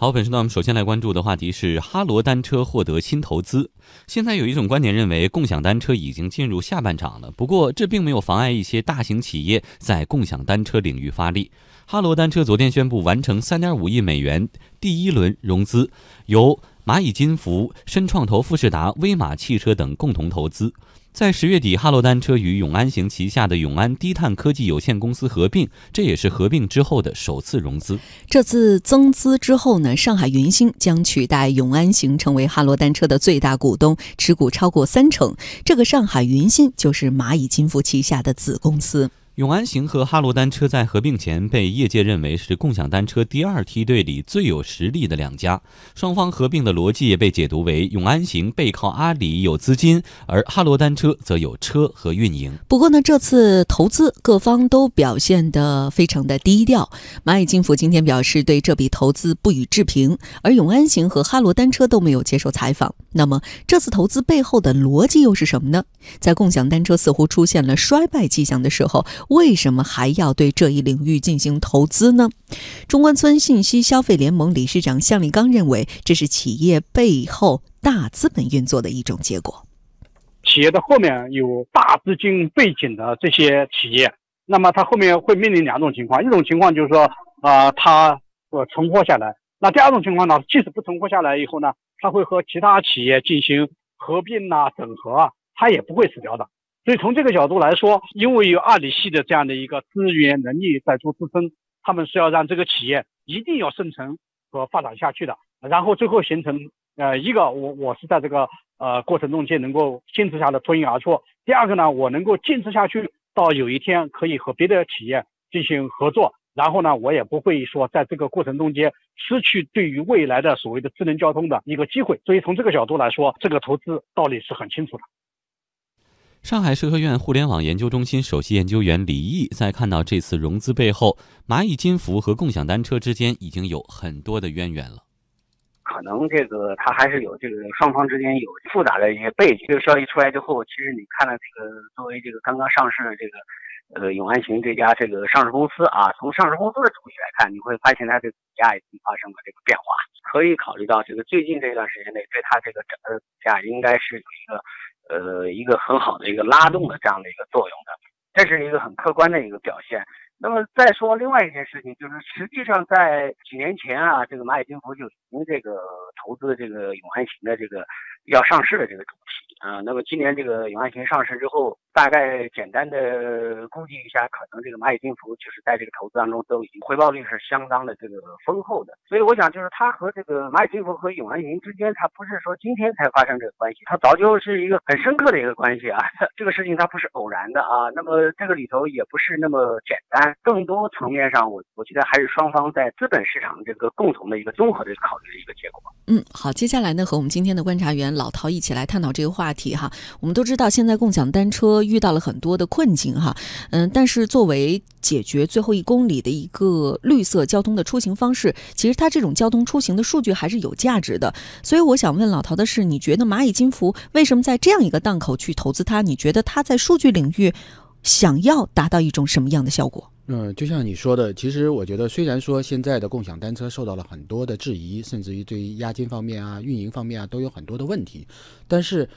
好，本时段我们首先来关注的话题是哈罗单车获得新投资。现在有一种观点认为，共享单车已经进入下半场了。不过，这并没有妨碍一些大型企业在共享单车领域发力。哈罗单车昨天宣布完成3.5亿美元第一轮融资，由蚂蚁金服、深创投、富士达、威马汽车等共同投资。在十月底，哈罗单车与永安行旗下的永安低碳科技有限公司合并，这也是合并之后的首次融资。这次增资之后呢，上海云星将取代永安行成为哈罗单车的最大股东，持股超过三成。这个上海云星就是蚂蚁金服旗下的子公司。永安行和哈罗单车在合并前被业界认为是共享单车第二梯队里最有实力的两家。双方合并的逻辑也被解读为永安行背靠阿里有资金，而哈罗单车则有车和运营。不过呢，这次投资各方都表现得非常的低调。蚂蚁金服今天表示对这笔投资不予置评，而永安行和哈罗单车都没有接受采访。那么这次投资背后的逻辑又是什么呢？在共享单车似乎出现了衰败迹象的时候。为什么还要对这一领域进行投资呢？中关村信息消费联盟理事长向立刚认为，这是企业背后大资本运作的一种结果。企业的后面有大资金背景的这些企业，那么它后面会面临两种情况：一种情况就是说，啊，它呃存活下来；那第二种情况呢，即使不存活下来以后呢，它会和其他企业进行合并啊、整合啊，它也不会死掉的。所以从这个角度来说，因为有阿里系的这样的一个资源能力在做支撑，他们是要让这个企业一定要生存和发展下去的，然后最后形成呃一个我我是在这个呃过程中间能够坚持下来脱颖而出。第二个呢，我能够坚持下去到有一天可以和别的企业进行合作，然后呢，我也不会说在这个过程中间失去对于未来的所谓的智能交通的一个机会。所以从这个角度来说，这个投资道理是很清楚的。上海社科院互联网研究中心首席研究员李毅在看到这次融资背后，蚂蚁金服和共享单车之间已经有很多的渊源了。可能这个它还是有这个双方之间有复杂的一些背景。这个消息出来之后，其实你看了这个作为这个刚刚上市的这个呃永安行这家这个上市公司啊，从上市公司的主体来看，你会发现它的股价已经发生了这个变化。可以考虑到这个最近这段时间内对它这个整个股价应该是有一个。呃，一个很好的一个拉动的这样的一个作用的，这是一个很客观的一个表现。那么再说另外一件事情，就是实际上在几年前啊，这个蚂蚁金服就已经这个投资这个永安行的这个要上市的这个主题啊。那么今年这个永安行上市之后，大概简单的估计一下，可能这个蚂蚁金服就是在这个投资当中都已经回报率是相当的这个丰厚的。所以我想，就是它和这个蚂蚁金服和永安行之间，它不是说今天才发生这个关系，它早就是一个很深刻的一个关系啊。这个事情它不是偶然的啊。那么这个里头也不是那么简单。更多层面上，我我觉得还是双方在资本市场这个共同的一个综合的考虑的一个结果。嗯，好，接下来呢，和我们今天的观察员老陶一起来探讨这个话题哈。我们都知道，现在共享单车遇到了很多的困境哈，嗯，但是作为解决最后一公里的一个绿色交通的出行方式，其实它这种交通出行的数据还是有价值的。所以我想问老陶的是，你觉得蚂蚁金服为什么在这样一个档口去投资它？你觉得它在数据领域想要达到一种什么样的效果？嗯，就像你说的，其实我觉得，虽然说现在的共享单车受到了很多的质疑，甚至于对于押金方面啊、运营方面啊都有很多的问题，但是，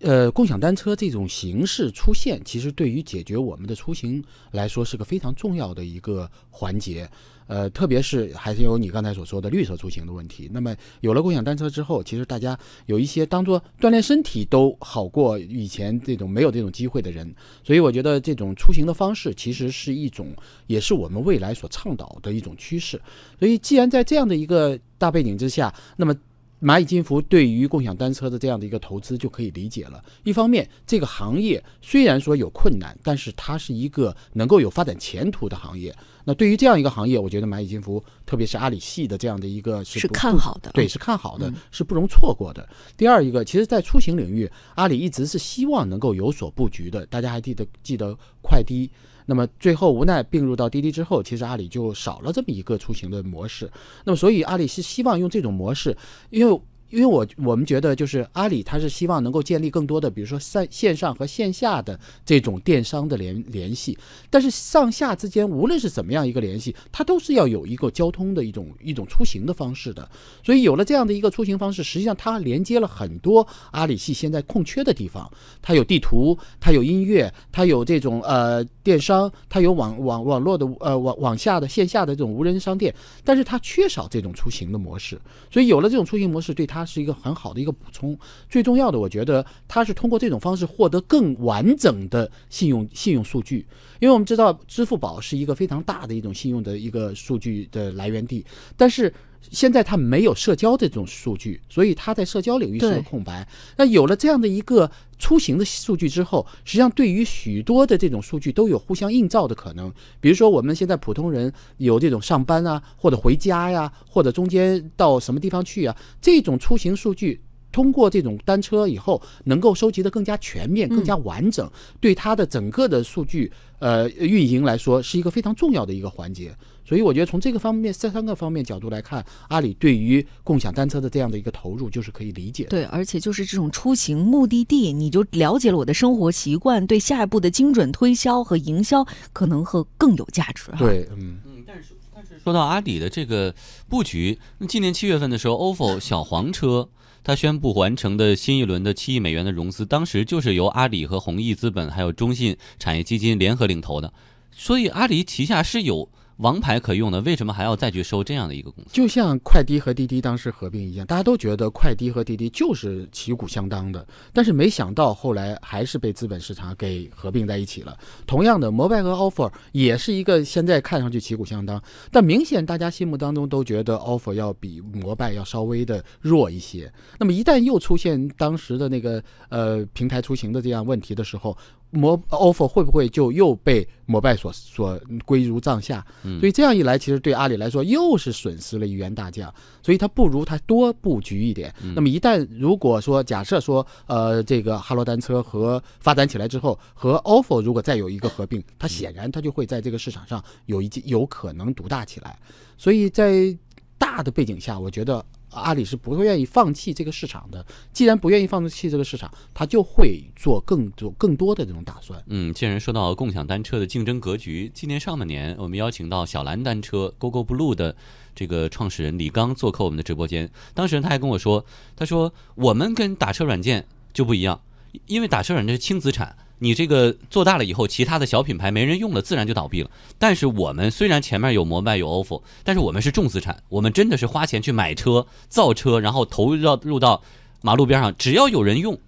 呃，共享单车这种形式出现，其实对于解决我们的出行来说是个非常重要的一个环节。呃，特别是还是有你刚才所说的绿色出行的问题。那么有了共享单车之后，其实大家有一些当做锻炼身体都好过以前这种没有这种机会的人，所以我觉得这种出行的方式其实是一种，也是我们未来所倡导的一种趋势。所以既然在这样的一个大背景之下，那么。蚂蚁金服对于共享单车的这样的一个投资就可以理解了。一方面，这个行业虽然说有困难，但是它是一个能够有发展前途的行业。那对于这样一个行业，我觉得蚂蚁金服，特别是阿里系的这样的一个是看好的，对，是看好的，是不容错过的。第二一个，其实，在出行领域，阿里一直是希望能够有所布局的。大家还记得记得快滴？那么最后无奈并入到滴滴之后，其实阿里就少了这么一个出行的模式。那么所以阿里是希望用这种模式，因为因为我我们觉得就是阿里它是希望能够建立更多的，比如说线线上和线下的这种电商的联联系，但是上下之间无论是怎么样一个联系，它都是要有一个交通的一种一种出行的方式的。所以有了这样的一个出行方式，实际上它连接了很多阿里系现在空缺的地方。它有地图，它有音乐，它有这种呃电商，它有网网网络的呃网网下的线下的这种无人商店，但是它缺少这种出行的模式。所以有了这种出行模式，对它是一个很好的一个补充。最重要的，我觉得它是通过这种方式获得更完整的信用信用数据，因为我们知道支付宝是一个非常大的一种信用的一个数据的来源地，但是。现在它没有社交这种数据，所以它在社交领域是个空白。那有了这样的一个出行的数据之后，实际上对于许多的这种数据都有互相映照的可能。比如说我们现在普通人有这种上班啊，或者回家呀，或者中间到什么地方去啊，这种出行数据通过这种单车以后，能够收集的更加全面、更加完整，对它的整个的数据呃运营来说是一个非常重要的一个环节。所以我觉得从这个方面这三个方面角度来看，阿里对于共享单车的这样的一个投入就是可以理解。对，而且就是这种出行目的地，你就了解了我的生活习惯，对下一步的精准推销和营销可能会更有价值。对，嗯嗯，但是但是说到阿里的这个布局，那今年七月份的时候，ofo 小黄车他宣布完成的新一轮的七亿美元的融资，当时就是由阿里和弘毅资本还有中信产业基金联合领投的，所以阿里旗下是有。王牌可用的，为什么还要再去收这样的一个公司？就像快滴和滴滴当时合并一样，大家都觉得快滴和滴滴就是旗鼓相当的，但是没想到后来还是被资本市场给合并在一起了。同样的，摩拜和 offer 也是一个现在看上去旗鼓相当，但明显大家心目当中都觉得 offer 要比摩拜要稍微的弱一些。那么一旦又出现当时的那个呃平台出行的这样问题的时候，摩 offer 会不会就又被摩拜所所归入帐下？所以这样一来，其实对阿里来说又是损失了一员大将。所以它不如它多布局一点。那么一旦如果说假设说呃这个哈罗单车和发展起来之后，和 offer 如果再有一个合并，它显然它就会在这个市场上有一有可能独大起来。所以在大的背景下，我觉得。阿里是不会愿意放弃这个市场的。既然不愿意放弃这个市场，他就会做更多更多的这种打算。嗯，既然说到共享单车的竞争格局，今年上半年我们邀请到小蓝单车 GoGo Blue 的这个创始人李刚做客我们的直播间。当时他还跟我说，他说我们跟打车软件就不一样，因为打车软件是轻资产。你这个做大了以后，其他的小品牌没人用了，自然就倒闭了。但是我们虽然前面有摩拜有 ofo，但是我们是重资产，我们真的是花钱去买车、造车，然后投入到入到马路边上，只要有人用，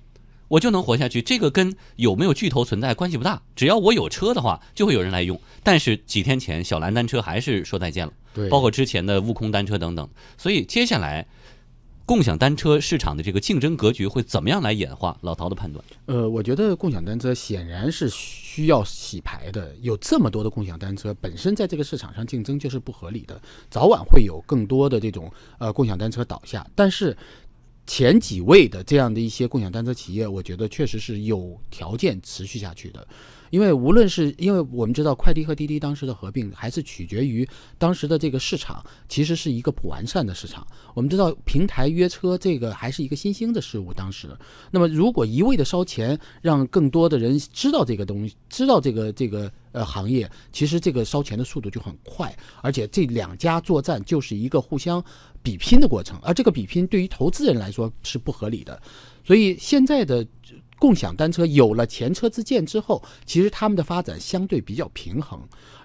我就能活下去。这个跟有没有巨头存在关系不大，只要我有车的话，就会有人来用。但是几天前，小蓝单车还是说再见了，对，包括之前的悟空单车等等。所以接下来。共享单车市场的这个竞争格局会怎么样来演化？老陶的判断，呃，我觉得共享单车显然是需要洗牌的。有这么多的共享单车，本身在这个市场上竞争就是不合理的，早晚会有更多的这种呃共享单车倒下。但是前几位的这样的一些共享单车企业，我觉得确实是有条件持续下去的。因为无论是因为我们知道快滴和滴滴当时的合并，还是取决于当时的这个市场，其实是一个不完善的市场。我们知道平台约车这个还是一个新兴的事物，当时。那么如果一味的烧钱，让更多的人知道这个东西，知道这个这个呃行业，其实这个烧钱的速度就很快，而且这两家作战就是一个互相比拼的过程，而这个比拼对于投资人来说是不合理的。所以现在的。共享单车有了前车之鉴之后，其实他们的发展相对比较平衡，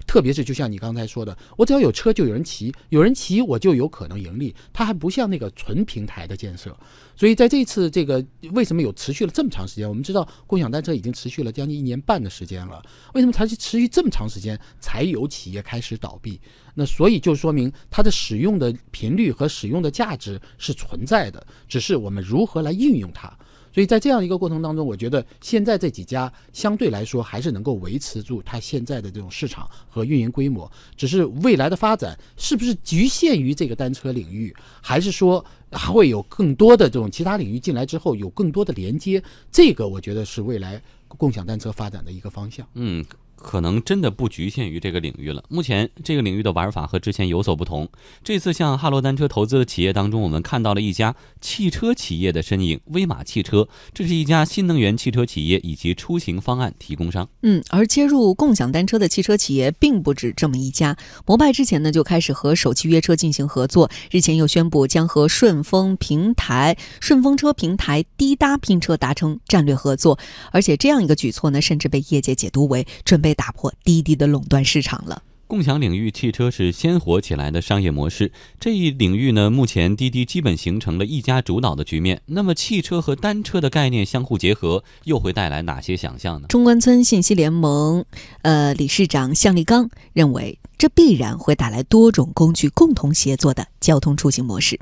特别是就像你刚才说的，我只要有车就有人骑，有人骑我就有可能盈利。它还不像那个纯平台的建设，所以在这次这个为什么有持续了这么长时间？我们知道共享单车已经持续了将近一年半的时间了，为什么才持续这么长时间才有企业开始倒闭？那所以就说明它的使用的频率和使用的价值是存在的，只是我们如何来运用它。所以在这样一个过程当中，我觉得现在这几家相对来说还是能够维持住它现在的这种市场和运营规模。只是未来的发展是不是局限于这个单车领域，还是说还会有更多的这种其他领域进来之后有更多的连接？这个我觉得是未来共享单车发展的一个方向。嗯。可能真的不局限于这个领域了。目前这个领域的玩法和之前有所不同。这次向哈罗单车投资的企业当中，我们看到了一家汽车企业的身影——威马汽车。这是一家新能源汽车企业以及出行方案提供商。嗯，而接入共享单车的汽车企业并不止这么一家。摩拜之前呢就开始和首汽约车进行合作，日前又宣布将和顺风平台、顺风车平台滴答拼车达成战略合作。而且这样一个举措呢，甚至被业界解读为准备。打破滴滴的垄断市场了。共享领域汽车是鲜活起来的商业模式，这一领域呢，目前滴滴基本形成了一家主导的局面。那么，汽车和单车的概念相互结合，又会带来哪些想象呢？中关村信息联盟，呃，理事长向立刚认为，这必然会带来多种工具共同协作的交通出行模式。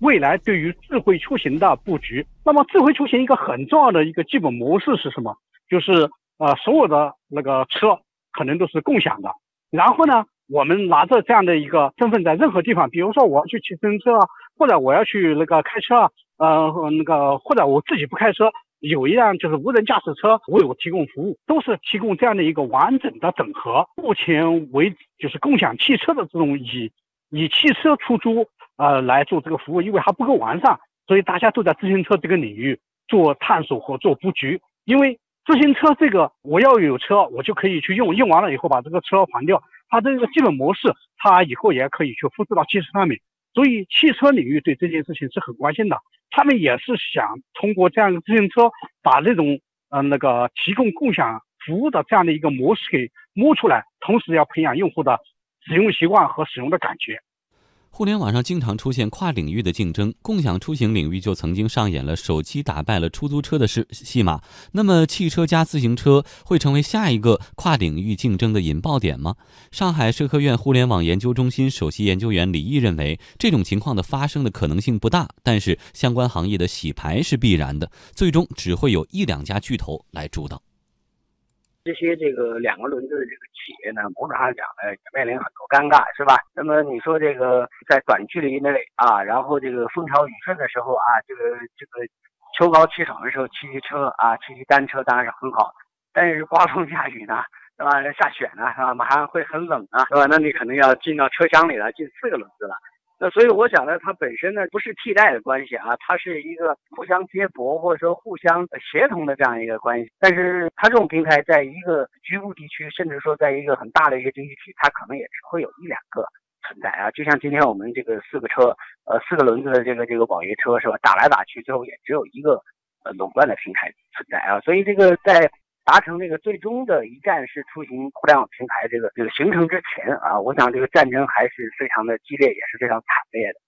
未来对于智慧出行的布局，那么智慧出行一个很重要的一个基本模式是什么？就是。呃，所有的那个车可能都是共享的。然后呢，我们拿着这样的一个身份，在任何地方，比如说我要去骑自行车啊，或者我要去那个开车啊，呃，那个或者我自己不开车，有一辆就是无人驾驶车为我提供服务，都是提供这样的一个完整的整合。目前为止就是共享汽车的这种以以汽车出租呃来做这个服务，因为还不够完善，所以大家都在自行车这个领域做探索和做布局，因为。自行车这个，我要有车，我就可以去用，用完了以后把这个车还掉。它这个基本模式，它以后也可以去复制到汽车上面。所以汽车领域对这件事情是很关心的，他们也是想通过这样一个自行车，把那种嗯那个提供共享服务的这样的一个模式给摸出来，同时要培养用户的使用习惯和使用的感觉。互联网上经常出现跨领域的竞争，共享出行领域就曾经上演了手机打败了出租车的戏戏码。那么，汽车加自行车会成为下一个跨领域竞争的引爆点吗？上海社科院互联网研究中心首席研究员李毅认为，这种情况的发生的可能性不大，但是相关行业的洗牌是必然的，最终只会有一两家巨头来主导。这些这个两个轮子的这个企业呢，某种上讲呢，也面临很多尴尬，是吧？那么你说这个在短距离内啊，然后这个风调雨顺的时候啊，这个这个秋高气爽的时候骑骑车啊，骑骑单车当然是很好。但是刮风下雨呢，是吧？下雪呢，是吧？马上会很冷啊，是吧？那你可能要进到车厢里了，进四个轮子了。那所以我想呢，它本身呢不是替代的关系啊，它是一个互相接驳或者说互相协同的这样一个关系。但是它这种平台在一个局部地区，甚至说在一个很大的一个经济体，它可能也只会有一两个存在啊。就像今天我们这个四个车，呃，四个轮子的这个这个网约车是吧？打来打去，最后也只有一个呃垄断的平台存在啊。所以这个在。达成这个最终的一站式出行互联网平台这个这个形成之前啊，我想这个战争还是非常的激烈，也是非常惨烈的。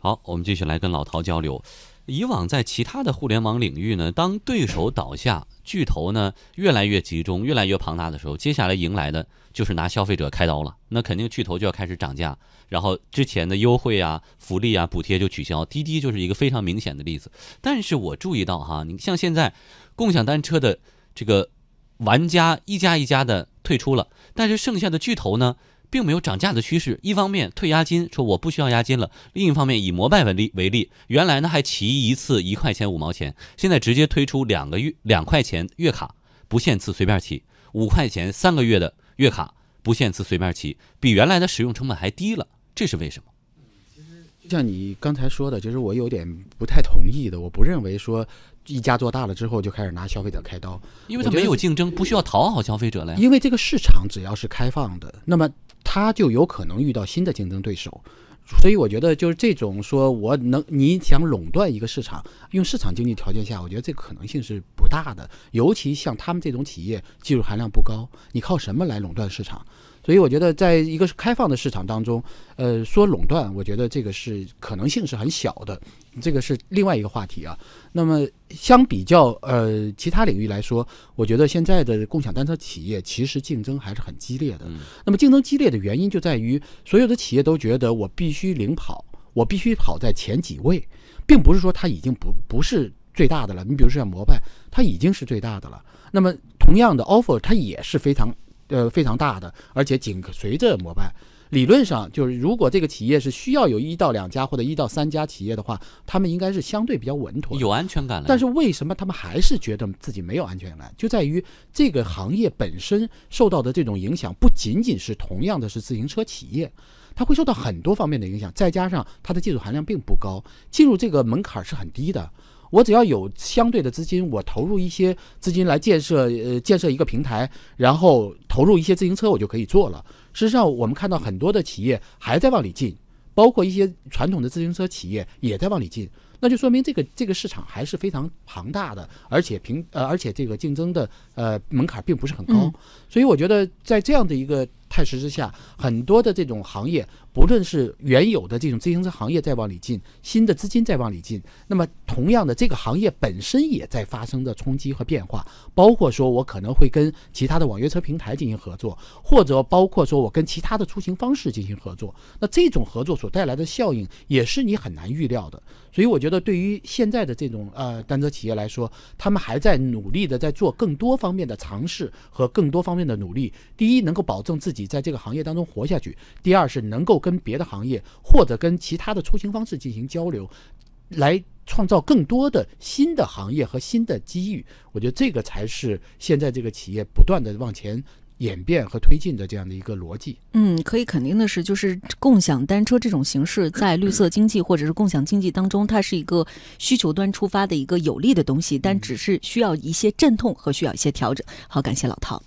好，我们继续来跟老陶交流。以往在其他的互联网领域呢，当对手倒下，巨头呢越来越集中、越来越庞大的时候，接下来迎来的就是拿消费者开刀了。那肯定巨头就要开始涨价，然后之前的优惠啊、福利啊、补贴就取消。滴滴就是一个非常明显的例子。但是我注意到哈，你像现在共享单车的。这个玩家一家一家的退出了，但是剩下的巨头呢，并没有涨价的趋势。一方面退押金，说我不需要押金了；另一方面，以摩拜为例为例，原来呢还骑一次一块钱五毛钱，现在直接推出两个月两块钱月卡，不限次随便骑；五块钱三个月的月卡，不限次随便骑，比原来的使用成本还低了。这是为什么？像你刚才说的，就是我有点不太同意的。我不认为说一家做大了之后就开始拿消费者开刀，因为它没有竞争，不需要讨好消费者了呀。因为这个市场只要是开放的，那么它就有可能遇到新的竞争对手。所以我觉得就是这种说我能你想垄断一个市场，用市场经济条件下，我觉得这个可能性是不大的。尤其像他们这种企业，技术含量不高，你靠什么来垄断市场？所以我觉得，在一个开放的市场当中，呃，说垄断，我觉得这个是可能性是很小的，这个是另外一个话题啊。那么相比较呃其他领域来说，我觉得现在的共享单车企业其实竞争还是很激烈的。那么竞争激烈的原因就在于，所有的企业都觉得我必须领跑，我必须跑在前几位，并不是说它已经不不是最大的了。你比如说像摩拜，它已经是最大的了。那么同样的 offer，它也是非常。呃，非常大的，而且紧随着摩拜，理论上就是，如果这个企业是需要有一到两家或者一到三家企业的话，他们应该是相对比较稳妥。有安全感了。但是为什么他们还是觉得自己没有安全感？就在于这个行业本身受到的这种影响，不仅仅是同样的是自行车企业，它会受到很多方面的影响，再加上它的技术含量并不高，进入这个门槛是很低的。我只要有相对的资金，我投入一些资金来建设，呃，建设一个平台，然后投入一些自行车，我就可以做了。事实上，我们看到很多的企业还在往里进，包括一些传统的自行车企业也在往里进，那就说明这个这个市场还是非常庞大的，而且平呃，而且这个竞争的呃门槛并不是很高，所以我觉得在这样的一个。态势之下，很多的这种行业，不论是原有的这种自行车行业在往里进，新的资金在往里进，那么同样的，这个行业本身也在发生的冲击和变化。包括说我可能会跟其他的网约车平台进行合作，或者包括说我跟其他的出行方式进行合作。那这种合作所带来的效应，也是你很难预料的。所以我觉得，对于现在的这种呃单车企业来说，他们还在努力的在做更多方面的尝试和更多方面的努力。第一，能够保证自己在这个行业当中活下去；第二，是能够跟别的行业或者跟其他的出行方式进行交流，来创造更多的新的行业和新的机遇。我觉得这个才是现在这个企业不断的往前。演变和推进的这样的一个逻辑，嗯，可以肯定的是，就是共享单车这种形式在绿色经济或者是共享经济当中，它是一个需求端出发的一个有利的东西，但只是需要一些阵痛和需要一些调整。好，感谢老陶。